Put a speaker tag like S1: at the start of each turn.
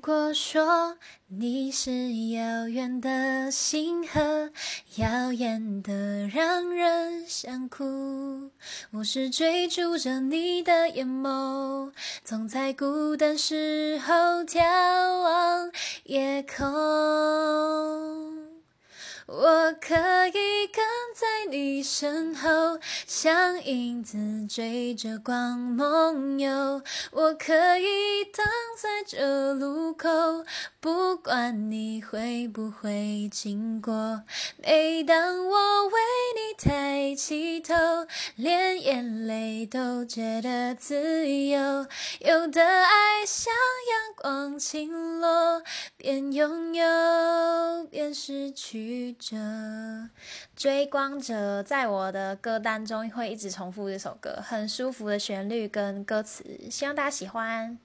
S1: 果说你是遥远的星河，耀眼的让人想哭。我是追逐着你的眼眸，总在孤单时候眺望夜空。我可以在你身后，像影子追着光梦游。我可以等在这路口，不管你会不会经过。每当我为你抬起头，连眼泪都觉得自由。有的爱像光倾落，边拥有边失去。着追光者，在我的歌单中会一直重复这首歌，很舒服的旋律跟歌词，希望大家喜欢。